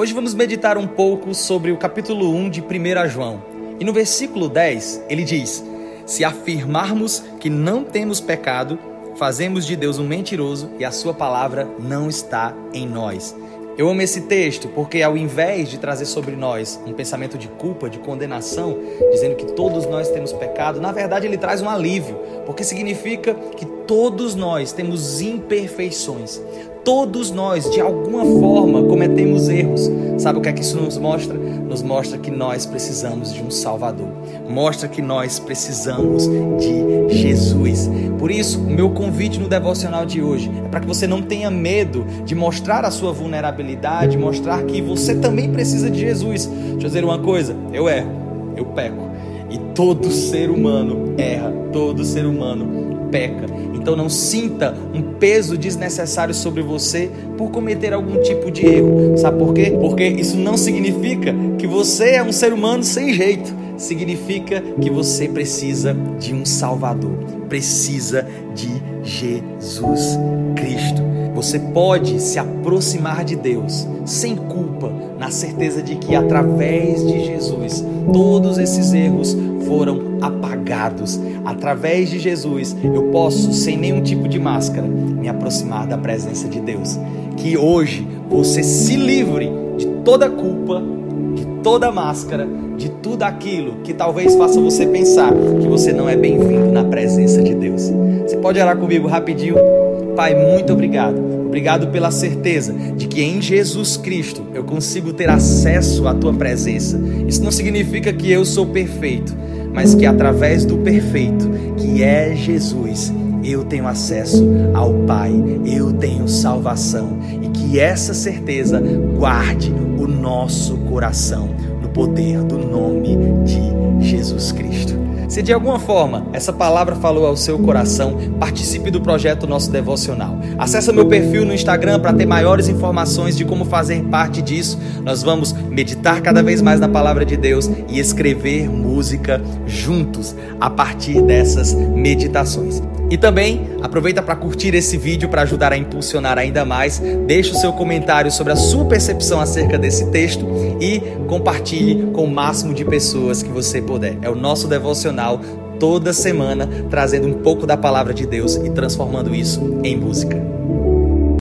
Hoje vamos meditar um pouco sobre o capítulo 1 de 1 João. E no versículo 10 ele diz: Se afirmarmos que não temos pecado, fazemos de Deus um mentiroso e a sua palavra não está em nós. Eu amo esse texto porque, ao invés de trazer sobre nós um pensamento de culpa, de condenação, dizendo que todos nós temos pecado, na verdade ele traz um alívio, porque significa que todos nós temos imperfeições. Todos nós, de alguma forma, cometemos erros. Sabe o que é que isso nos mostra? Nos mostra que nós precisamos de um Salvador. Mostra que nós precisamos de Jesus. Por isso, o meu convite no devocional de hoje é para que você não tenha medo de mostrar a sua vulnerabilidade, mostrar que você também precisa de Jesus. Deixa eu dizer uma coisa: eu erro, eu peco. E todo ser humano erra, todo ser humano peca. Então não sinta um peso desnecessário sobre você por cometer algum tipo de erro. Sabe por quê? Porque isso não significa que você é um ser humano sem jeito. Significa que você precisa de um Salvador, precisa de Jesus Cristo. Você pode se aproximar de Deus sem culpa, na certeza de que através de Jesus todos esses erros foram apagados. Através de Jesus eu posso, sem nenhum tipo de máscara, me aproximar da presença de Deus. Que hoje você se livre de toda culpa, de toda máscara, de tudo aquilo que talvez faça você pensar que você não é bem-vindo na presença de Deus. Você pode orar comigo rapidinho? Pai, muito obrigado Obrigado pela certeza de que em Jesus Cristo eu consigo ter acesso à tua presença. Isso não significa que eu sou perfeito, mas que através do perfeito, que é Jesus, eu tenho acesso ao Pai, eu tenho salvação e que essa certeza guarde o nosso coração no poder do nome Jesus Cristo. Se de alguma forma essa palavra falou ao seu coração, participe do projeto Nosso Devocional. Acesse meu perfil no Instagram para ter maiores informações de como fazer parte disso. Nós vamos meditar cada vez mais na palavra de Deus e escrever música juntos a partir dessas meditações. E também aproveita para curtir esse vídeo para ajudar a impulsionar ainda mais. Deixe o seu comentário sobre a sua percepção acerca desse texto e compartilhe com o máximo de pessoas que você É o nosso devocional toda semana trazendo um pouco da palavra de Deus e transformando isso em música.